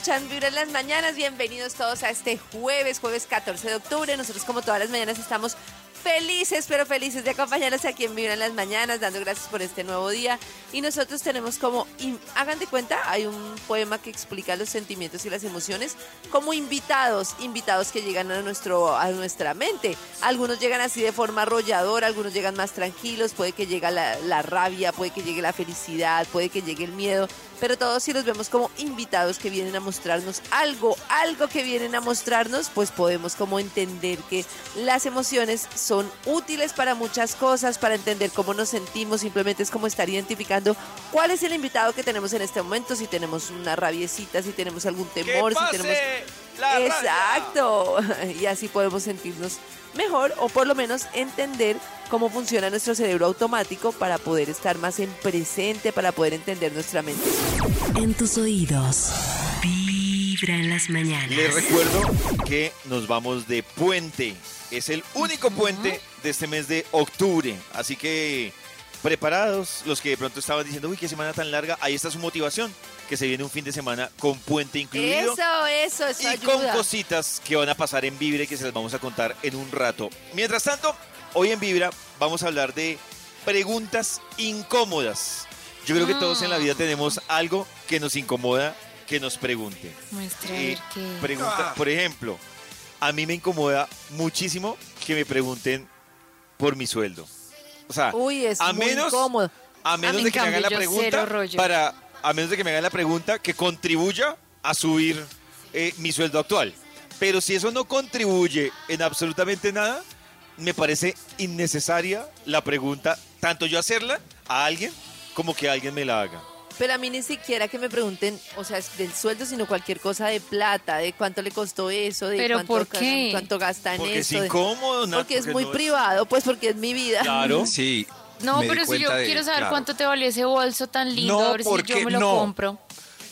Escuchan Vibra en las mañanas. Bienvenidos todos a este jueves, jueves 14 de octubre. Nosotros, como todas las mañanas, estamos felices, pero felices de acompañarlos aquí en Vibra en las mañanas, dando gracias por este nuevo día. Y nosotros tenemos como, hagan de cuenta, hay un poema que explica los sentimientos y las emociones como invitados, invitados que llegan a, nuestro, a nuestra mente. Algunos llegan así de forma arrolladora, algunos llegan más tranquilos, puede que llegue la, la rabia, puede que llegue la felicidad, puede que llegue el miedo, pero todos si los vemos como invitados que vienen a mostrarnos algo, algo que vienen a mostrarnos, pues podemos como entender que las emociones son útiles para muchas cosas, para entender cómo nos sentimos, simplemente es como estar identificando cuál es el invitado que tenemos en este momento, si tenemos una rabiecita, si tenemos algún temor, si tenemos... Exacto. Y así podemos sentirnos mejor o por lo menos entender cómo funciona nuestro cerebro automático para poder estar más en presente, para poder entender nuestra mente. En tus oídos, Vibra en las mañanas. Les recuerdo que nos vamos de puente. Es el único puente de este mes de octubre. Así que preparados, los que de pronto estaban diciendo, uy, qué semana tan larga, ahí está su motivación, que se viene un fin de semana con puente incluido. Eso, eso, eso y con cositas que van a pasar en Vibra y que se las vamos a contar en un rato. Mientras tanto, hoy en Vibra vamos a hablar de preguntas incómodas. Yo creo que todos en la vida tenemos algo que nos incomoda que nos pregunten. Muestra Eh, ver qué. pregunta, por ejemplo, a mí me incomoda muchísimo que me pregunten por mi sueldo. O sea, Uy, es a muy menos, incómodo. a menos de que me hagan la pregunta para, a menos de que me hagan la pregunta que contribuya a subir eh, mi sueldo actual. Pero si eso no contribuye en absolutamente nada, me parece innecesaria la pregunta, tanto yo hacerla a alguien como que alguien me la haga. Pero a mí ni siquiera que me pregunten, o sea, es del sueldo, sino cualquier cosa de plata, de cuánto le costó eso, de ¿Pero cuánto, por qué? cuánto gasta en Porque es eso. de- incómodo, Nat, porque es muy no privado, pues porque es mi vida. Claro. Sí. No, me di pero si yo de- quiero saber claro. cuánto te valió ese bolso tan lindo, No, a ver si porque yo me lo no. compro.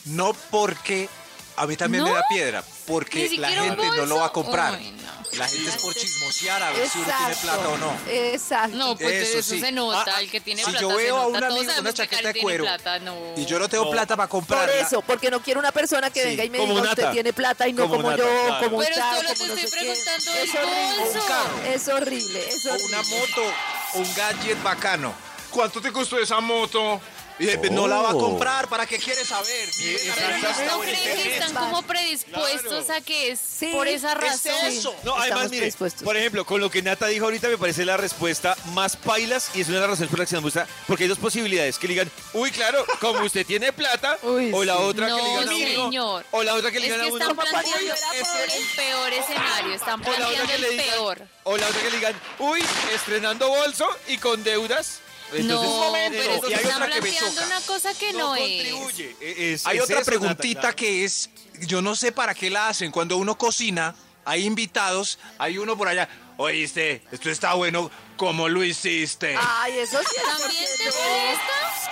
No porque a mí también ¿No? me da piedra, porque la gente no lo va a comprar. Uy, no. La gente es por chismosear a ver si uno tiene plata o no. Exacto. No, pues Eso eso, sí. se nota, Ah, el que tiene si plata yo se veo a nota. un amigo una que chaqueta de cuero plata, no. y yo no tengo No. plata para Por comprarla. eso, porque no quiero una persona que Sí, venga y me diga, Nata. usted tiene plata y no Como como, Nata, yo, claro. como un Pero solo te estoy preguntando Es horrible. bolso. Es horrible, es O horrible. una moto, un gadget bacano. ¿Cuánto te costó esa moto? Y no la va a Oh. comprar, ¿para qué quiere saber? Pero no, creen que están como predispuestos a que es Sí, por esa es razón. eso. No, además, mire, por ejemplo, con lo que Nata dijo ahorita me parece la respuesta más pailas y es una de las razones por las que nos gusta, porque hay dos posibilidades, que le digan, uy, claro, como usted tiene plata, Uy, o la sí. otra que le No, digan a uno, señor. o la otra que le Es digan que a uno, están planteando ese- el peor escenario, están planteando le el digan, peor. o la otra que le digan, uy, estrenando bolso y con deudas. No, momento, pero es y hay están otra que me choca. una cosa que no, es. contribuye. E- es- Hay es otra eso, preguntita Nata, que es, yo no sé para qué la hacen. Cuando uno cocina, hay invitados, hay uno por allá. Oíste, esto está bueno, ¿cómo lo hiciste? Ay, eso sí es ¿También te? Eso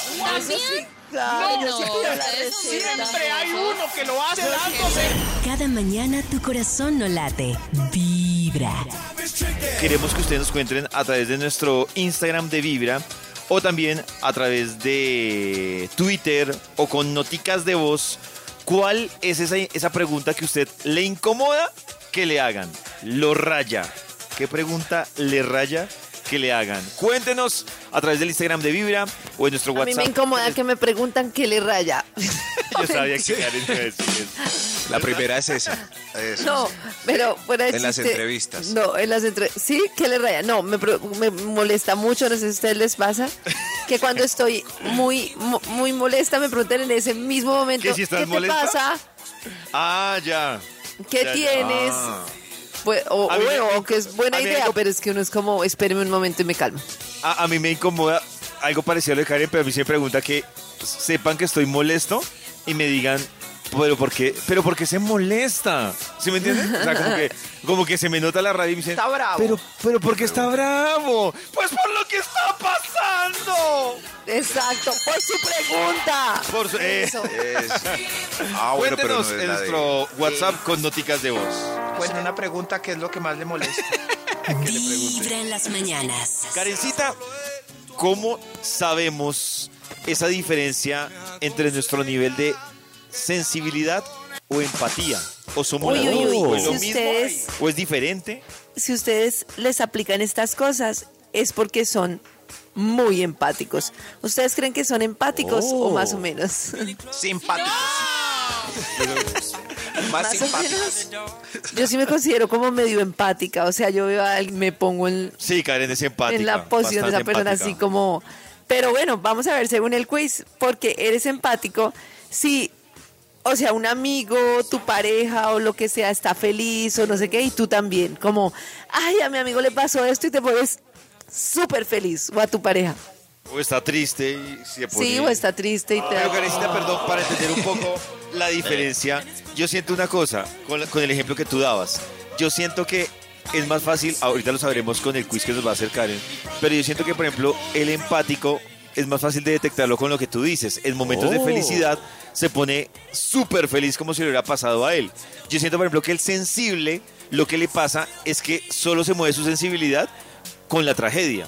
sí, ¿También? claro, No. Siempre hay uno que lo hace dándose. Cada mañana tu corazón no late, vibra. Queremos que ustedes nos cuenten a través de nuestro Instagram de Vibra o también a través de Twitter o con noticas de voz ¿Cuál es esa, esa pregunta que usted le incomoda que le hagan? Lo raya. ¿Qué pregunta le raya que le hagan? Cuéntenos a través del Instagram de Vibra o en nuestro A mí WhatsApp. me incomoda que me preguntan qué le raya. Yo sabía que Karen iba a decir eso. La primera es esa. Eso, No, sí. pero fuera de En las entrevistas. No, en las entrevistas. Sí, ¿qué le raya? No, me, molesta mucho, no sé si a ustedes les pasa, que cuando estoy muy, muy molesta me preguntan en ese mismo momento, ¿Que si estás ¿qué te molesta? pasa? Ah, ya. ¿Qué Ya, ya. tienes? Ah. Pues, o, A mí que es buena idea, pero es que uno es como, espéreme un momento y me calmo. A, a mí me incomoda algo parecido a lo de Karen, pero a mí se me pregunta que sepan que estoy molesto y me digan, pero ¿por qué, pero por qué se molesta? ¿Sí me entienden? O sea, como que, como que se me nota la radio y me dicen, Está bravo. Pero, pero ¿por qué está bravo? Pues por lo que está pasando. Exacto, por su pregunta. Por su- eh, Eso. Es- Ah, bueno, pero no Cuéntenos es en de- nuestro WhatsApp con noticas de voz. Bueno, una pregunta, ¿qué es lo que más le molesta? Vibra en las mañanas. Karencita, ¿cómo sabemos esa diferencia entre nuestro nivel de sensibilidad o empatía? ¿O somos Uy, uy, ¿O es si mismo? ustedes- ¿O es diferente? si ustedes les aplican estas cosas es porque son muy empáticos. ¿Ustedes creen que son empáticos o más o menos? Simpáticos. Más simpáticos. Yo sí me considero como medio empática, o sea, yo veo a alguien, me pongo en, Sí, Karen es empática. en la posición de esa persona empática. así como... Pero bueno, vamos a ver según el quiz, porque eres empático, si, o sea, un amigo, tu pareja o lo que sea está feliz o no sé qué, y tú también, como, ay, a mi amigo le pasó esto y te pones súper feliz, o a tu pareja. O está triste y se pone... Sí, o está triste y te Pero. Karencita, perdón, para entender un poco la diferencia, yo siento una cosa, con, la- con el ejemplo que tú dabas. Yo siento que es más fácil, ahorita lo sabremos con el quiz que nos va a hacer Karen, pero yo siento que, por ejemplo, el empático es más fácil de detectarlo con lo que tú dices. En momentos de Oh. felicidad se pone súper feliz como si le hubiera pasado a él. Yo siento, por ejemplo, que el sensible, lo que le pasa es que solo se mueve su sensibilidad con la tragedia.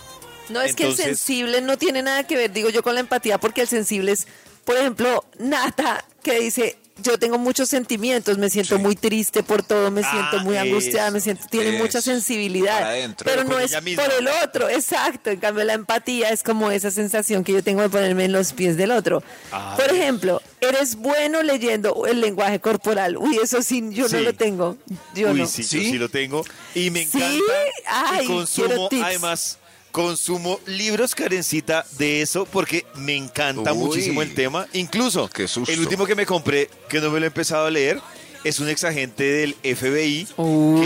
No es que el sensible no tiene nada que ver, digo yo, con la empatía, porque el sensible es, por ejemplo, Nata, que dice, yo tengo muchos sentimientos, me siento muy triste por todo, me Ah, siento muy angustiada, me siento, tiene eso. mucha sensibilidad, adentro. pero no es misma. por el otro, exacto, en cambio la empatía es como esa sensación que yo tengo de ponerme en los pies del otro. Ah, por ejemplo, eres bueno leyendo el lenguaje corporal, uy, eso sí, yo Sí. no lo tengo, yo Uy, no. sí, ¿Sí? yo sí lo tengo. Y me ¿Sí? encanta. Ay, y quiero consumo, además, consumo libros, Karencita, de eso porque me encanta Uy. muchísimo el tema. Incluso, el último que me compré, que no me lo he empezado a leer, es un exagente del FBI Uy,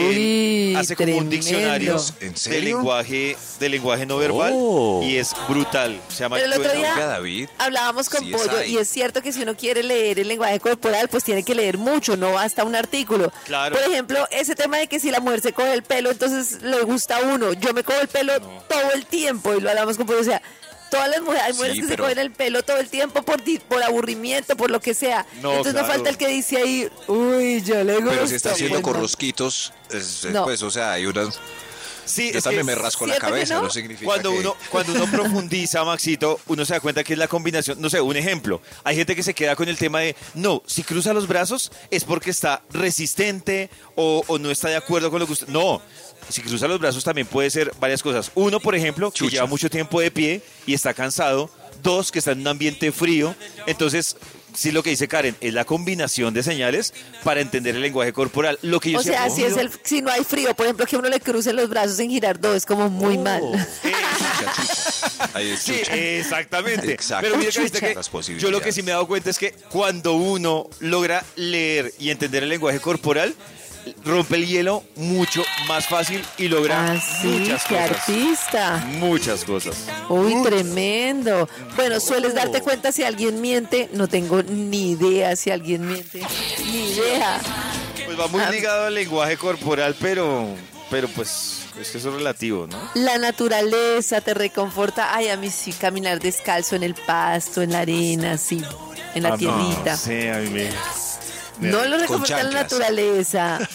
que hace como un diccionario ¿En de lenguaje, de lenguaje no verbal Oh. y es brutal. Se llama Pero el otro día David. hablábamos con Sí, Pollo y es cierto que si uno quiere leer el lenguaje corporal, pues tiene que leer mucho, no basta un artículo. Claro. Por ejemplo, ese tema de que si la mujer se coge el pelo, entonces le gusta a uno. Yo me cojo el pelo todo el tiempo y lo hablamos con Pollo. O sea, todas las mujeres, hay mujeres Sí, que pero- se cogen el pelo todo el tiempo por, por aburrimiento, por lo que sea. No, entonces no falta el que dice ahí, uy, yo le gusto. Pero si está haciendo Pues corrosquitos, No. pues, o sea, hay unas... Sí, Yo también me rasco la ¿cierto que cabeza, no? no, significa Cuando que- uno, cuando uno profundiza, Maxito, uno se da cuenta que es la combinación. No sé, un ejemplo. Hay gente que se queda con el tema de, no, si cruza los brazos es porque está resistente o, o no está de acuerdo con lo que usted. No, si cruza los brazos también puede ser varias cosas. Uno, por ejemplo, que lleva mucho tiempo de pie y está cansado. Dos, que está en un ambiente frío. Entonces, sí, lo que dice Karen es la combinación de señales para entender el lenguaje corporal. Lo que yo O sea, si, es el, si no hay frío, por ejemplo, que uno le cruce los brazos en Girardot, es como muy mal. Chucha, chucha. Ahí es Sí, exactamente. Exacto. Pero mira, que Las yo lo que sí me he dado cuenta es que cuando uno logra leer y entender el lenguaje corporal, rompe el hielo mucho más fácil y logra Ah, muchas qué cosas. artista. Muchas cosas. Uy, tremendo. Bueno, sueles darte cuenta si alguien miente. No tengo ni idea si alguien miente. Ni idea. Pues va muy Ah. ligado al lenguaje corporal, pero, pero pues es que eso es relativo, ¿no? La naturaleza te reconforta. Ay, a mí sí, caminar descalzo en el pasto, en la arena, sí, en la Ah, tierrita. No, sí, a mí me... No lo reconforta la naturaleza.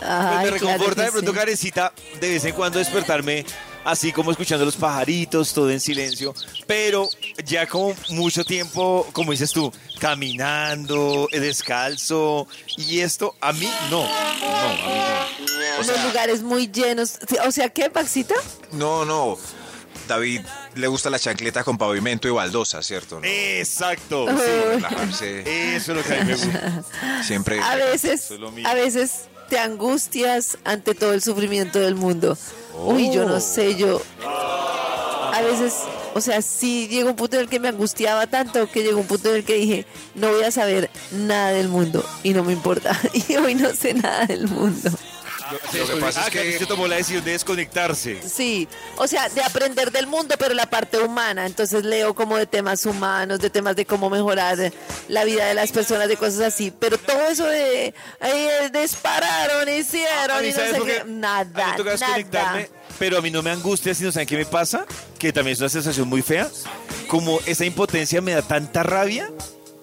Pues Ay, me claro reconforta que de pronto, sí. Karencita, de vez en cuando despertarme así como escuchando los pajaritos, todo en silencio, pero ya como mucho tiempo, como dices tú, caminando, descalzo. Y esto, a mí no. No, a mí no. O Unos sea, lugares muy llenos. O sea, ¿qué, Maxito? No, no. David le gusta la chancleta con pavimento y baldosa, ¿cierto? ¿No? exacto. Sí. Relajarse. Eso es lo que a mí me gusta. Siempre. A veces, Eso es lo mío. a veces te angustias ante todo el sufrimiento del mundo. Uy, yo no sé, yo a veces, o sea, sí llegó un punto en el que me angustiaba tanto que llegó un punto en el que dije, no voy a saber nada del mundo y no me importa. Y hoy no sé nada del mundo. Lo que pasa ah, es que- se tomó la decisión de desconectarse. Sí, o sea, de aprender del mundo, pero la parte humana. Entonces leo como de temas humanos, de temas de cómo mejorar la vida de las personas, de cosas así. Pero todo eso de eh, dispararon, hicieron A mí, y no ¿sabes sé qué? qué. A mí Nada, me toca desconectarme, nada. pero a mí no me angustia, sino ¿saben qué me pasa? Que también es una sensación muy fea. Como esa impotencia me da tanta rabia.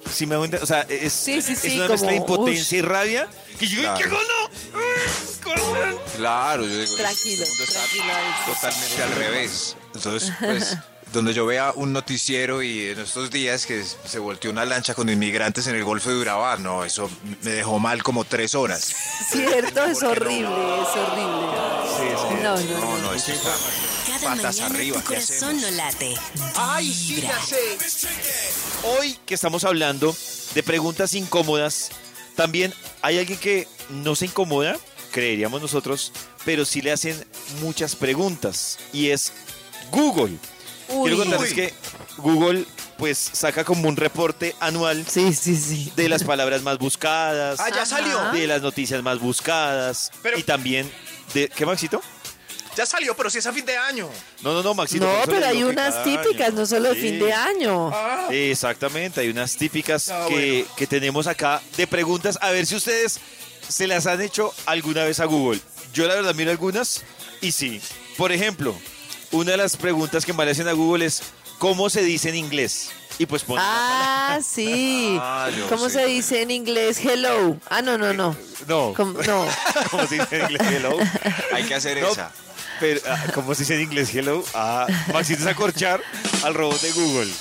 Si me o sea, es, Sí, sí, es sí, una mezcla de como, impotencia y rabia que yo Claro. ¿qué hago? no? Ay, corran. Claro, yo digo. Tranquilo, este mundo está tranquilo. Totalmente al revés. Entonces, pues, donde yo vea un noticiero y en estos días que se volteó una lancha con inmigrantes en el Golfo de Urabá, no, eso me dejó mal como tres horas. Cierto, es ¿Por qué no? horrible, es horrible. No, no, No, no. no, esto está Cada patas mañana arriba. tu ¿qué corazón no late. Ay, sí, ya sé. Hoy que estamos hablando de preguntas incómodas, también hay alguien que no se incomoda, creeríamos nosotros, pero sí le hacen muchas preguntas y es Google. Uy. Quiero contarles que Google pues saca como un reporte anual Sí, sí, sí. de las palabras más buscadas, Ah, ya salió. de las noticias más buscadas Pero- y también de ¿qué Maxito? Ya salió, pero si es a fin de año. No, no, no, Maxito. No, pero hay unas típicas, año. no solo de Sí. fin de año. Exactamente, hay unas típicas Ah, que, que tenemos acá de preguntas. A ver si ustedes se las han hecho alguna vez a Google. Yo la verdad miro algunas y sí. Por ejemplo, una de las preguntas que le hacen a Google es ¿cómo se dice en inglés? Y pues ponen Ah, sí. Ah, ¿Cómo sé. se dice en inglés hello? Ah, no, no, no. No. ¿Cómo? No. ¿Cómo se dice en inglés hello? Hay que hacer No, esa. Pero, ah, ¿cómo se dice en inglés hello? Ah, Maxito es acorchar al robot de Google.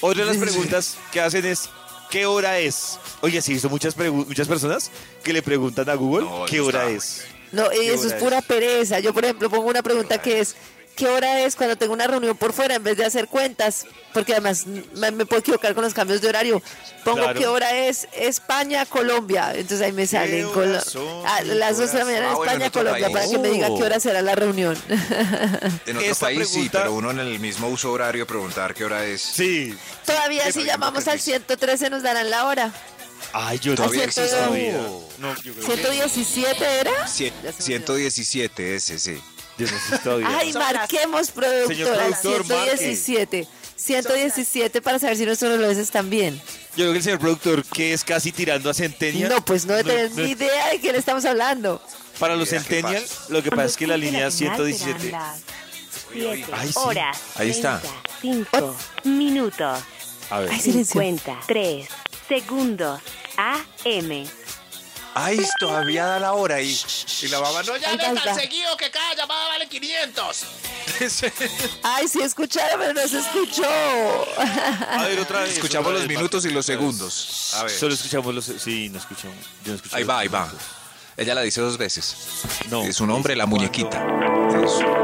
Otra de las preguntas que hacen es ¿qué hora es? Oye, sí, visto muchas, muchas personas que le preguntan a Google No, ¿qué hora está- es? No, y ¿Qué eso es pura pereza. Yo, por ejemplo, pongo una pregunta que es, ¿qué hora es cuando tengo una reunión por fuera en vez de hacer cuentas? Porque además me, me puedo equivocar con los cambios de horario. Pongo Claro. qué hora es España, Colombia. Entonces ahí me salen ¿Qué Colo- horas son? a las dos de la mañana Ah, bueno, España, Colombia, país. para que me diga qué hora será la reunión. En otro Esta país sí, pregunta- pero uno en el mismo uso horario preguntar qué hora es. Sí. Todavía si llamamos al 113 nos darán la hora. Ay, yo Todavía todavía. No, yo creo que 117 era. Cien- Ya se me 117 ese, sí. Yo no sé todavía. Ay, marquemos productora. Señor productor, 117. 117 para saber si nuestros relojes están bien. Yo creo que el señor productor, que es casi tirando a Centennial. No, pues no, tenés no- ni idea de quién estamos hablando. Para los Mira, ¿qué Centennial, lo que pasa es que la línea 117. Siete Ay, sí. horas. Ahí está. 5 minutos. A ver. Ay, silencio. 53 segundos. AM. Ay, todavía da la hora y, y la mamá no Ahí Ya va, no es ahí tan seguido que cada llamada vale 500. Ay, sí escucharon, pero no se escuchó. A ver, otra vez. Escuchamos otra los minutos y los segundos. A ver. Solo escuchamos los. Sí, no escuchamos. Yo no escuché Ahí va, ahí va. Ella la dice dos veces. No. Es un hombre, la muñequita. cuando- Eso.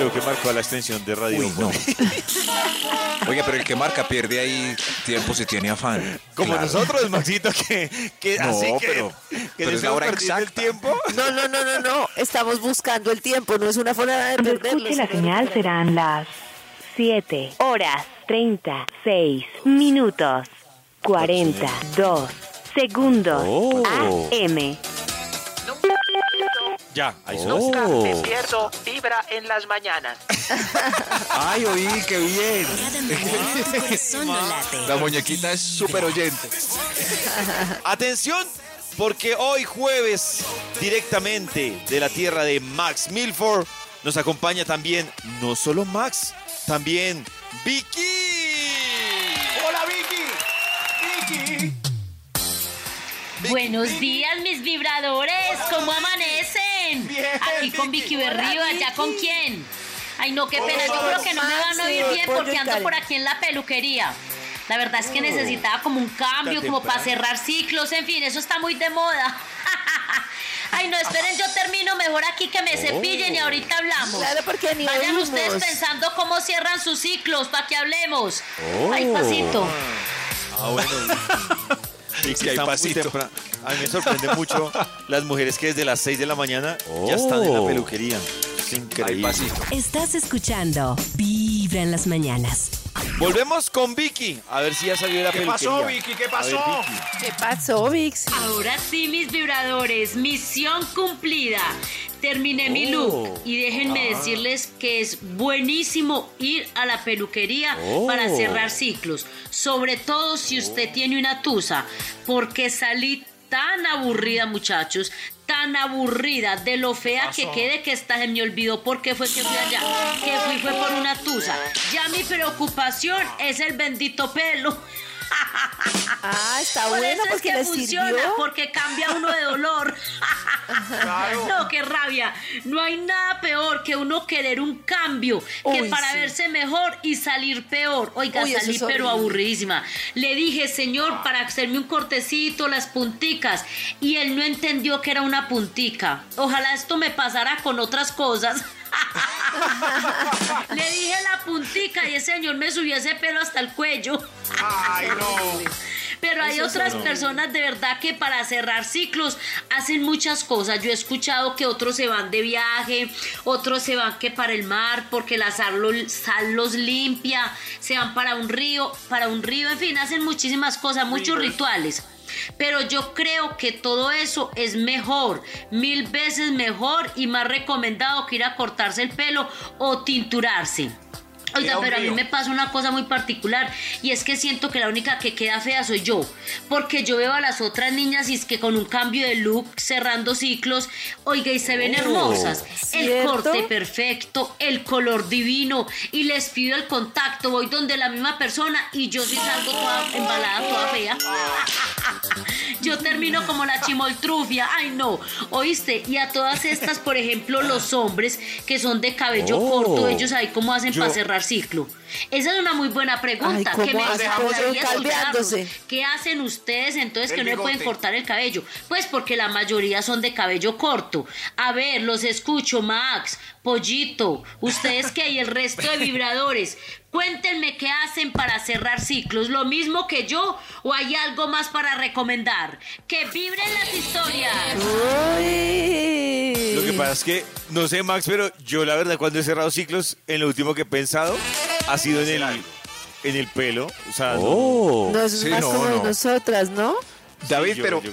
Creo que marcó la extensión de radio. Uy, no. Oiga, pero el que marca pierde ahí tiempo si tiene afán. Como Claro. nosotros, Maxito, que, que No, así que, pero- que pero es la hora perdiendo el exacta. tiempo. No, no, no, no, no. Estamos buscando el tiempo, no es una forma de Cuando perderlo. escuche la señal serán las 7 horas 36 minutos 42 segundos. Oh. AM. Ya, ahí Oh. Despierto, vibra en las mañanas. Ay, oí, qué bien. La muñequita es súper oyente. Atención, porque hoy jueves, directamente de la tierra de Max Milford, nos acompaña también, no solo Max, también Vicky. Hola, Vicky. Vicky. Buenos días, mis vibradores. ¿Cómo Bien, Aquí con Vicky. Berrío, allá con quién? Ay, no, qué pena. Yo creo que no me van a oír bien porque ando por aquí en la peluquería. La verdad es que necesitaba como un cambio, como para cerrar ciclos, en fin, eso está muy de moda. Ay, no, esperen, yo termino mejor aquí que me cepillen y ahorita hablamos. Claro, porque ni Vayan oímos. ustedes pensando cómo cierran sus ciclos para que hablemos. Ay, pasito. Ah, bueno. Y que hay pasito. temprano. A mí me sorprende mucho las mujeres que desde las 6 de la mañana ya están en la peluquería. Es Hay increíble. pasito. Estás escuchando Vibra en las mañanas. Volvemos con Vicky. A ver si ya salió de la ¿Qué peluquería. pasó, Vicky? ¿Qué ver, pasó? Vicky. ¿Qué pasó, Vix? Ahora sí, mis vibradores, misión cumplida. Terminé mi look y déjenme decirles que es buenísimo ir a la peluquería para cerrar ciclos, sobre todo si usted tiene una tusa, porque salí tan aburrida, muchachos, tan aburrida de lo fea que quede que esta se me olvidó porque fue que fui allá, que fui fue por una tusa. Ya mi preocupación es el bendito pelo. Ah, está Por bueno eso es porque que le funciona, sirvió. porque cambia uno de dolor. No, qué rabia. No hay nada peor que uno querer un cambio que Uy, para sí. verse mejor y salir peor. Oiga, Uy, salí es pero aburridísima. Le dije, señor, para hacerme un cortecito, las punticas. Y él no entendió que era una puntica. Ojalá esto me pasara con otras cosas. Le dije la puntica y ese señor me subió ese pelo hasta el cuello. Ay, no. Pero hay otras personas de verdad que para cerrar ciclos hacen muchas cosas. Yo he escuchado que otros se van de viaje, otros se van que para el mar porque la sal, lo- sal los limpia, se van para un río, para un río, en fin, hacen muchísimas cosas, muchos rituales. Pero yo creo que todo eso es mejor, mil veces mejor y más recomendado que ir a cortarse el pelo o tinturarse. Oiga, Dios pero a mí me pasa una cosa muy particular y es que siento que la única que queda fea soy yo, porque yo veo a las otras niñas y es que con un cambio de look, cerrando ciclos, oiga, y se ven hermosas. El corte perfecto, el color divino y les pido el contacto, voy donde la misma persona y yo sí salgo toda embalada, toda fea. Yo termino como la chimoltrufia, ay no, oíste, y a todas estas, por ejemplo, los hombres que son de cabello corto, ellos ahí cómo hacen Yo- para cerrar ciclo. Esa es una muy buena pregunta. ¿Qué hacen ustedes entonces El que no le pueden cortar el cabello? Pues porque la mayoría son de cabello corto. A ver, los escucho, Max, Pollito, ustedes que hay el resto de vibradores. Cuéntenme qué hacen para cerrar ciclos. ¿Lo mismo que yo o hay algo más para recomendar? ¡Que vibren las historias! Uy. Lo que pasa es que, no sé, Max, pero yo la verdad cuando he cerrado ciclos, en lo último que he pensado ha sido en el, en el pelo. O sea, no- No, eso es Sí, más no, como de no. nosotras, ¿no? David, yo- pero, yo-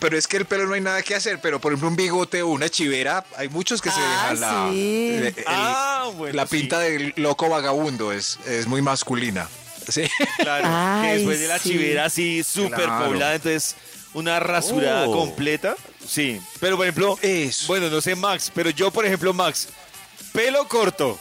pero es que el pelo no hay nada que hacer. Pero por ejemplo, un bigote o una chivera, hay muchos que se Ah, dejan la, sí. el- el- Ah, bueno, la sí. pinta del loco vagabundo. Es, es muy masculina. Sí. Claro, que después de la sí. chivera así súper Claro. poblada, entonces una rasurada Oh. completa. Sí, pero por ejemplo, Eso. bueno, no sé Max, pero yo por ejemplo Max, pelo corto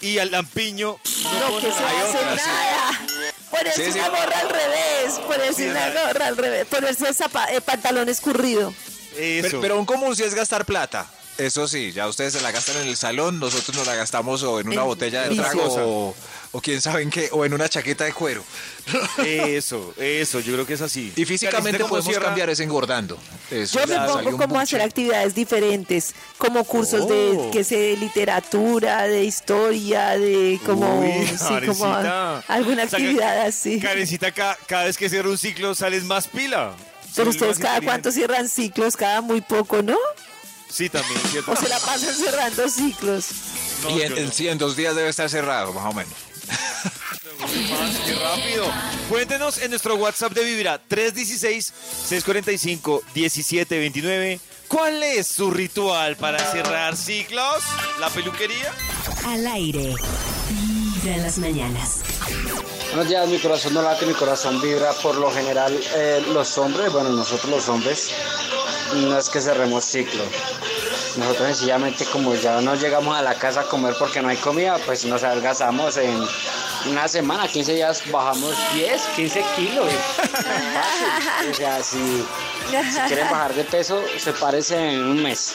y al lampiño. No, que se hay hace otras, sí. nada. Ponerse Sí, sí. una gorra al revés, ponerse Sí, una gorra al revés, ponerse el zapa- el pantalón escurrido. Eso. Pero, pero un común sí es gastar plata. Eso sí, ya ustedes se la gastan en el salón, nosotros nos la gastamos o en una En botella de trago o, o quién sabe en qué, o en una chaqueta de cuero. Eso, eso, yo creo que es así. Y físicamente Karencita, ¿cómo podemos cierra? cambiar es engordando. Eso, Yo me pongo como a hacer actividades diferentes, como cursos Oh. de que sé, de literatura, de historia, de como, Uy, sí, como alguna O sea, actividad así. Karencita, ca- cada vez que cierra un ciclo sales más pila. Pero ustedes cada cuánto cierran ciclos, cada muy poco, ¿no? Sí, también, ¿cierto? O se la pasan cerrando ciclos. No, y en, yo en- no. sí, en dos días debe estar cerrado, más o menos. Más, qué rápido. Cuéntenos en nuestro WhatsApp de Vibra 316-645-1729. ¿Cuál es su ritual para cerrar ciclos? ¿La peluquería? Al aire. Vibra en las mañanas. Buenos días, mi corazón no late, mi corazón vibra. Por lo general, eh, los hombres, bueno, nosotros los hombres, no es que cerremos ciclo. Nosotros sencillamente como ya no llegamos a la casa a comer porque no hay comida, pues nos adelgazamos en una semana, 15 días bajamos 10, 15 kilos. Fácil. O sea, si, si quieren bajar de peso, se parece en un mes.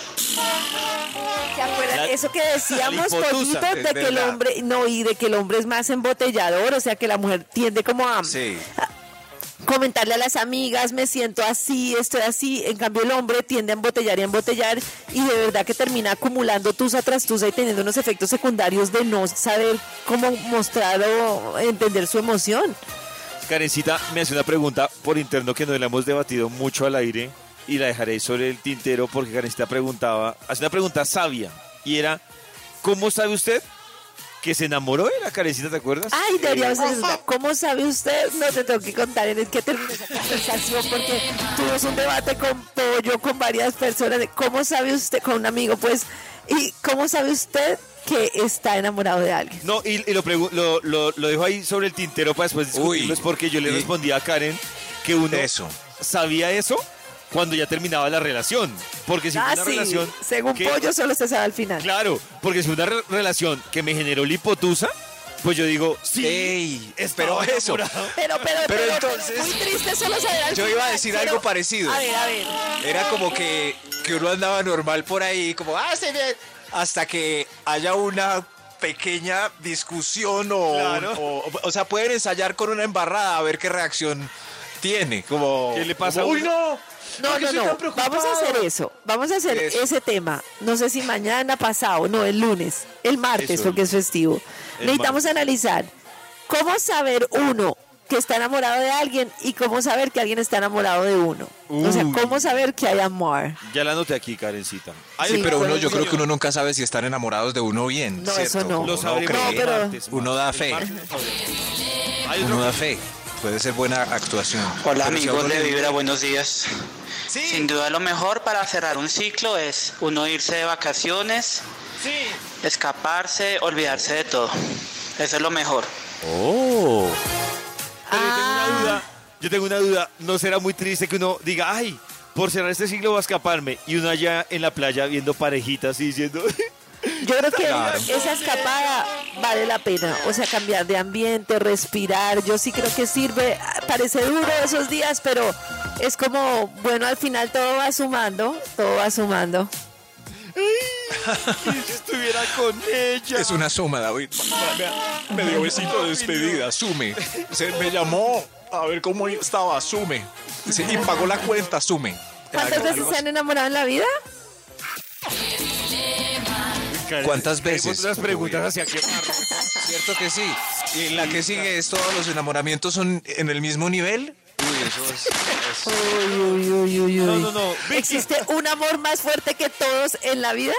¿Se acuerdan? La- Eso que decíamos, es de que el hombre, no, y de que el hombre es más embotellador, o sea que la mujer tiende como a Sí. Comentarle a las amigas, me siento así, estoy así, en cambio el hombre tiende a embotellar y a embotellar y de verdad que termina acumulando tusa tras tusa y teniendo unos efectos secundarios de no saber cómo mostrar o entender su emoción. Karencita me hace una pregunta por interno que nos la hemos debatido mucho al aire y la dejaré sobre el tintero porque Karencita preguntaba, hace una pregunta sabia y era, ¿cómo sabe usted que se enamoró de la Karencita, te acuerdas? Ay, deberíamos hacer ¿Cómo sabe usted? No te tengo que contar en el que terminó esa conversación porque tuvimos un debate con Pollo, con varias personas. de ¿Cómo sabe usted, con un amigo, pues, y cómo sabe usted que está enamorado de alguien? No, y, y lo, lo, lo, lo dejo ahí sobre el tintero para después discutirlo, Uy. es porque yo le Y- respondí a Karen que uno Eso. sabía eso cuando ya terminaba la relación. Porque si fue Ah, una sí, relación... según que- Pollo solo se sabe al final. Claro, porque si fue una re- relación que me generó lipotusa, pues yo digo, sí, Ey, estaba pero eso. Pero, pero, Pero pero, entonces- muy triste solo saber al Yo final, iba a decir pero- algo parecido. A ver, a ver. Era como que, que uno andaba normal por ahí, como, ah, sí, bien", hasta que haya una pequeña discusión o, Claro. o, o sea, pueden ensayar con una embarrada a ver qué reacción tiene, como, ¿Qué le pasa como, a uy, no, No, ¿por qué no, no. tan preocupado?" Vamos a hacer eso. Vamos a hacer Eso. ese tema. No sé si mañana, pasado, no, el lunes, el martes, Eso. porque es festivo. Necesitamos analizar cómo saber uno que está enamorado de alguien y cómo saber que alguien está enamorado de uno. O sea, Uy. cómo saber que hay amor. Ya la anoté aquí, Karencita. Ay, Sí, pero uno, yo creo que uno nunca sabe si están enamorados de uno bien. No, ¿cierto? eso no. Lo No, pero- martes, uno da fe. Martes, Uno da fe. Puede ser buena actuación. Hola amigos de Vibra, buenos días. Sí. Sin duda lo mejor para cerrar un ciclo es uno irse de vacaciones, escaparse, olvidarse de todo. Eso es lo mejor. Pero yo tengo Ah. una duda. Yo tengo una duda. ¿No será muy triste que uno diga, ay, por cerrar este siglo voy a escaparme? Y uno allá en la playa viendo parejitas y diciendo, Yo creo que Claro. esa escapada vale la pena. O sea, cambiar de ambiente, respirar. Yo sí creo que sirve. Parece duro esos días, pero es como, bueno, al final todo va sumando. Todo va sumando. si estuviera con ella. Es una suma, David. Me dio besito de despedida, sume. Se me llamó a ver cómo estaba, sume. Y pagó la cuenta, sume. ¿Cuántas veces se han enamorado en la vida? Karen, ¿Cuántas veces? unas preguntas hacia qué Cierto que sí. Y la que sigue es todos los enamoramientos son en el mismo nivel. Uy, eso es. es- Uy, uy, uy, uy, No, uy. no, no. ¿Existe un amor más fuerte que todos en la vida?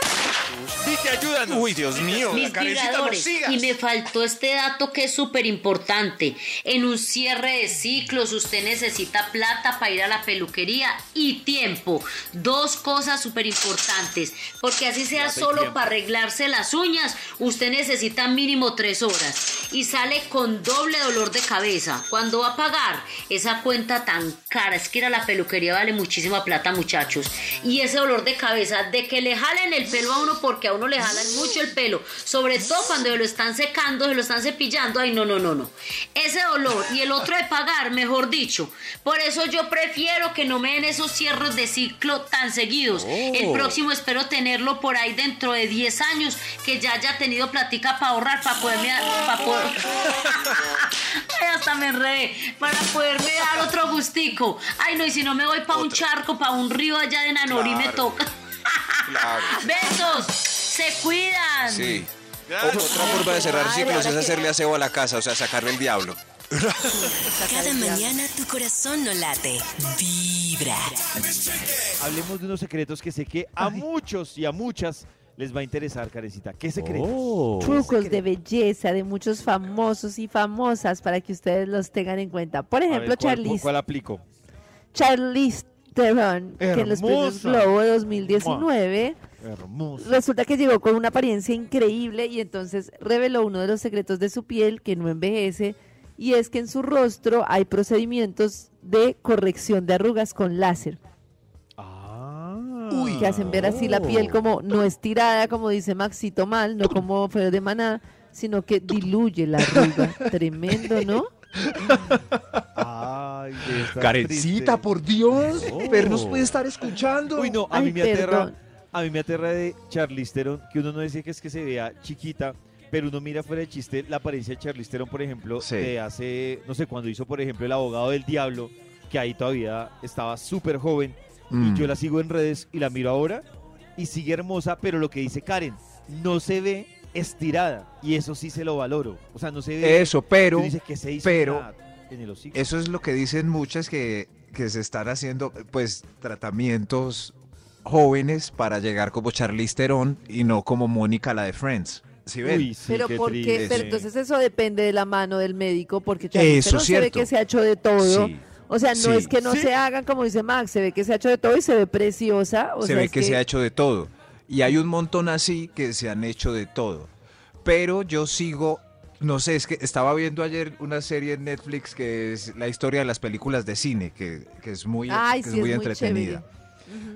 Vicky, ayúdanos. Uy, Dios mío. Mis vibradores. Y me faltó este dato que es súper importante. En un cierre de ciclos usted necesita plata para ir a la peluquería y tiempo. Dos cosas súper importantes. Porque así sea Plata solo para arreglarse las uñas, usted necesita mínimo tres horas. Y sale con doble dolor de cabeza. Cuando va a pagar esa cuenta tan cara, es que ir a la peluquería vale muchísima plata, muchachos. Y ese dolor de cabeza de que le jalen el pelo a uno porque a uno le jalan mucho el pelo, sobre todo cuando se lo están secando, se lo están cepillando, ay no, no, no, no. Ese dolor y el otro de pagar, mejor dicho. Por eso yo prefiero que no me den esos cierres de ciclo tan seguidos. El próximo espero tenerlo por ahí dentro de 10 años, que ya haya tenido platica para ahorrar, para poderme para poder Ay, hasta me enredé, para poderme dar otro gustico. Ay, no, y si no me voy para un charco, para un río allá de Nanorí me toca. Claro. Besos, se cuidan. Sí. Otra forma de cerrar ciclos es hacerle aseo a la casa, o sea, sacarle el diablo. Cada mañana tu corazón no late. Vibra. Hablemos de unos secretos que sé que a muchos y a muchas les va a interesar, Karencita. ¿Qué secretos? Trucos de belleza de muchos famosos y famosas para que ustedes los tengan en cuenta. Por ejemplo, ¿cuál- Charlize, ¿Cuál aplico? Charlize Theron, que en los premios Hermosa. Globo de 2019 Hermoso. resulta que llegó con una apariencia increíble y entonces reveló uno de los secretos de su piel que no envejece y es que en su rostro hay procedimientos de corrección de arrugas con láser Ah. que hacen ver así la piel como no estirada como dice Maxito mal, no como feo de maná, sino que diluye la arruga. Tremendo, ¿no? Ay, Karencita, por Dios. Pero nos puede estar escuchando. Uy, no, a Ay, mí me aterra, a mí me aterra de Charlize Theron, que uno no decía que es que se vea chiquita, pero uno mira fuera de chiste la apariencia de Charlize Theron, por ejemplo, Sí. de hace, no sé, cuando hizo, por ejemplo, El Abogado del Diablo, que ahí todavía estaba súper joven, Mm. y yo la sigo en redes y la miro ahora, y sigue hermosa, pero lo que dice Karen, no se ve estirada, y eso sí se lo valoro. O sea, no se ve... Eso, pero, dice que se hizo pero en el hocico. eso es lo que dicen muchas que, que se están haciendo, pues, tratamientos jóvenes para llegar como Charlize Theron y no como Mónica, la de Friends. ¿Sí ven? Uy, sí, pero qué ¿por qué? triste. Pero entonces eso depende de la mano del médico, porque Charlize Eso Theron es se ve que se ha hecho de todo. Sí. O sea, no Sí. es que no Sí. se hagan como dice Max, se ve que se ha hecho de todo y se ve preciosa. O se sea, ve es que, se ha hecho de todo. Y hay un montón así que se han hecho de todo. Pero yo sigo, no sé, es que estaba viendo ayer una serie en Netflix que es la historia de las películas de cine, que, que es muy, Ay, que sí, es muy es muy entretenida.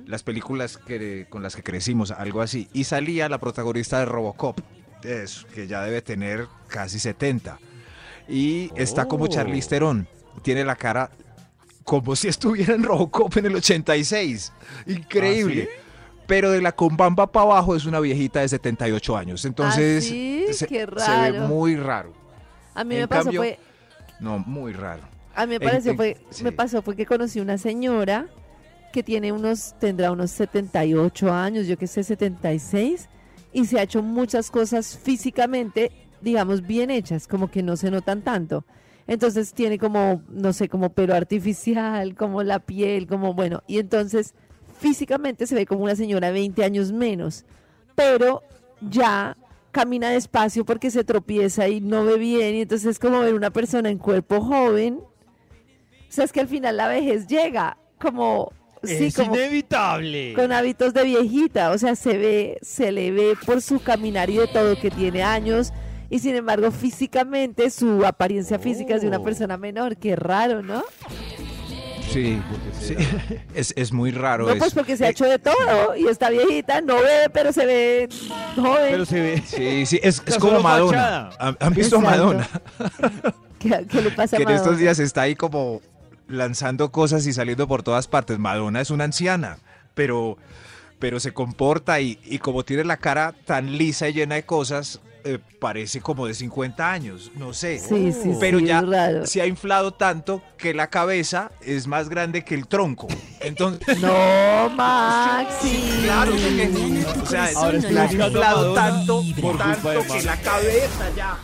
Las películas que, con las que crecimos, algo así. Y salía la protagonista de Robocop, es, que ya debe tener casi 70. Y está como Oh. Charlize Theron. Tiene la cara como si estuviera en Robocop en el 86. Increíble. ¿Ah, Pero de la combamba para abajo es una viejita de 78 años. Entonces, ¿Ah, sí? se, Qué se ve raro. muy raro. A mí En me pasó cambio, fue, No, muy raro. a mí me pareció en- fue, sí. me pasó fue que conocí una señora que tiene unos, tendrá unos 78 años, yo que sé, 76, y se ha hecho muchas cosas físicamente, digamos, bien hechas, como que no se notan tanto. Entonces tiene como, no sé, como pelo artificial, como la piel, como bueno, y entonces físicamente se ve como una señora de 20 años menos, pero ya camina despacio porque se tropieza y no ve bien, y entonces es como ver una persona en cuerpo joven. O sea, es que al final la vejez llega como, sí, es como inevitable. con hábitos de viejita, o sea, se ve, se le ve por su caminar y de todo que tiene años y sin embargo físicamente su apariencia física es de una Oh. persona menor, qué raro, ¿no? Sí, sí. Es, es muy raro No, pues eso. porque se ha hecho de todo y está viejita, no ve, pero se ve joven. Pero se ve. Sí, sí, es, es como Madonna. fachada. ¿Han, han visto Exacto. Madonna? ¿Qué, qué le pasa a Que en estos Madonna? días está ahí como lanzando cosas y saliendo por todas partes. Madonna es una anciana, pero, pero se comporta y, y como tiene la cara tan lisa y llena de cosas, eh, parece como de 50 años, no sé. Sí, sí, pero sí, ya es raro. se ha inflado tanto que la cabeza es más grande que el tronco. Entonces, No, Maxi. claro, porque, o sea, Ahora la estoy ha inflado Madonna tanto, por que la cabeza ya.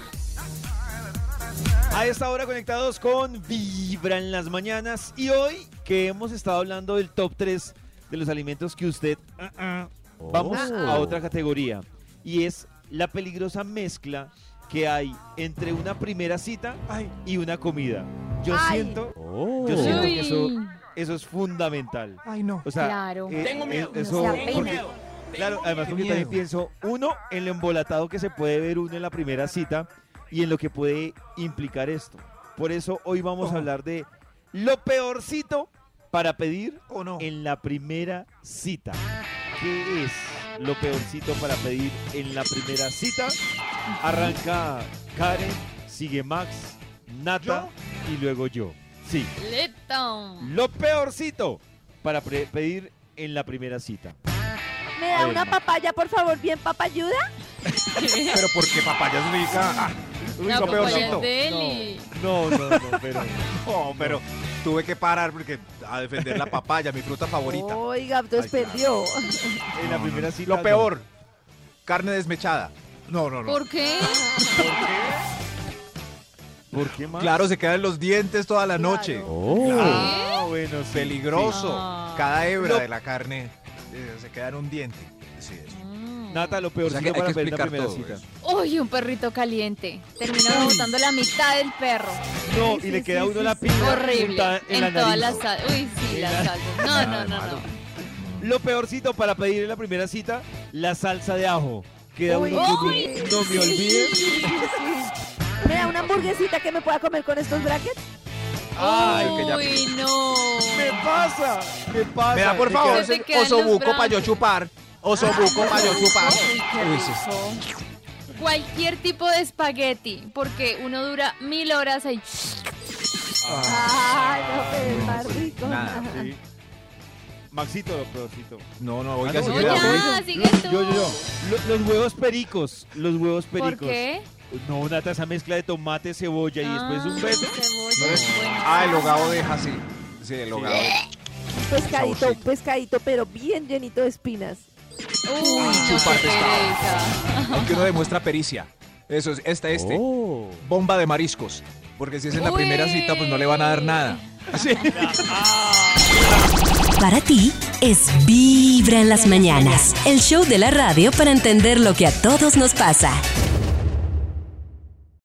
A esta hora conectados con Vibra en las mañanas y hoy que hemos estado hablando del top 3 de los alimentos que usted... ah, ah, vamos Oh. a otra categoría y es la peligrosa mezcla que hay entre una primera cita y una comida. Yo Ay. siento, yo siento que eso, eso es fundamental. Ay, no. O sea, Claro. eh, Tengo eh, miedo. eso, No sea porque- pena. claro, además porque miedo. también pienso, uno, en lo embolatado que se puede ver uno en la primera cita y en lo que puede implicar esto. Por eso hoy vamos a hablar de lo peorcito para pedir ¿O no? en la primera cita. ¿Qué es lo peorcito para pedir en la primera cita? Arranca Karen, sigue Max, Nata y luego yo. Sí, Listo. lo peorcito para pedir en la primera cita. ¿Me da ver, una Max. papaya, por favor, bien papayuda? Pero porque papaya es rica. Ah, uy, La lo peorcito. No, no, no, pero No, pero tuve que parar porque a defender la papaya, mi fruta favorita. Oiga, entonces Ay, claro. perdió. en la primera cita. Lo no. peor, carne desmechada. No, no, no. ¿Por qué? ¿Por qué más? Claro, se quedan los dientes toda la Claro. noche. Oh. Claro. Ah, bueno, sí, Peligroso. Ah. Cada hebra Lo- de la carne eh, se queda en un diente. Sí, eso. sí. Nata, lo peorcito O sea que hay para que pedir explicar primera cita. Uy, un perrito caliente. Termina botando la mitad del perro. No, Sí, y le queda a sí, uno sí, la sí. piña Horrible. en, En la todas las salsas. Uy, sí, las la- salsas. No, no, no, no. Lo peorcito para pedir en la primera cita, la salsa de ajo. Queda Uy, uno uy. no me olvide. ¿Me da una hamburguesita que me pueda comer con estos brackets? Ay, que ya- Uy, no. ¿Qué pasa? ¿Qué pasa? Me da por Me favor ese los osobuco para yo chupar. Osobuco para yo chupar. Uy, qué Uy, sí. rico. cualquier tipo de espagueti, porque uno dura mil horas ahí. Ay, no, pero rico. Nada. Sí. Maxito, peorcito. No, no, Ah, oiga, no, yo- ya, sigue tú. Yo, yo, yo. Lo- Los huevos pericos. Los huevos pericos. ¿Por qué? No, una taza mezcla de tomate, cebolla y después un Ah, beso. cebolla, No es- bueno. Ah, el hogado deja así. Sí, el hogado. Un pescadito, un pescadito, pero bien llenito de espinas. Uy, qué pescado. pereza. Aunque uno demuestra pericia. Eso es, esta, este. Oh. Bomba de mariscos. Porque si es en la Uy. primera cita, pues no le van a dar nada. Sí. Para ti es Vibra en las mañanas, el show de la radio para entender lo que a todos nos pasa.